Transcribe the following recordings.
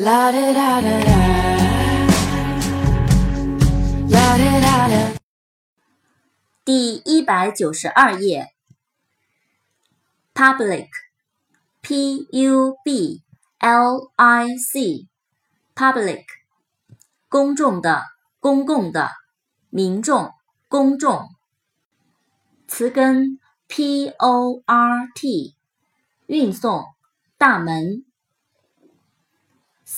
La da da da da. La da da da. 第一百九十二页。Public，P U B L I C，Public，公众的、公共的、民众、公众。词根 P O R T，运送、大门。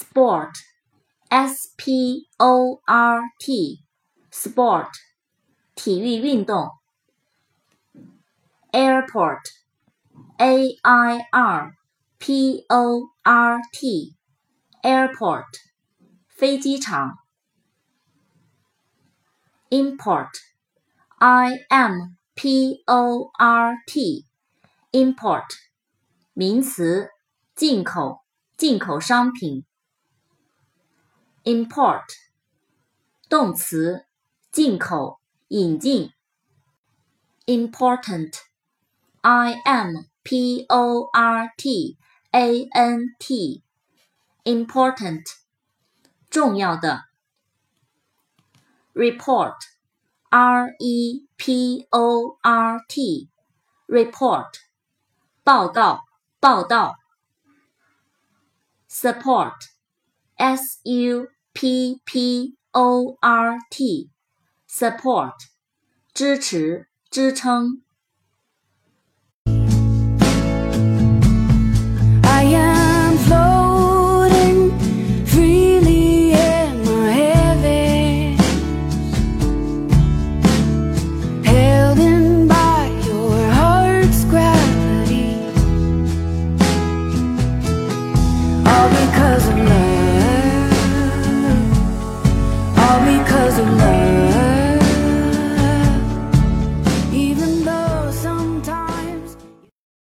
Sport，S P O R T，Sport，体育运动。Airport，A I R P O R T，Airport，飞机场。Import，I M P O R T，Import，名词，进口、进口商品。Import，动词，进口、引进。Important，I M P O R T A N T，Important，重要的。Report，R E P O R T，Report，报告、报道。Support Support，S U P P O R T，Support，支持、支撑。 All because of love,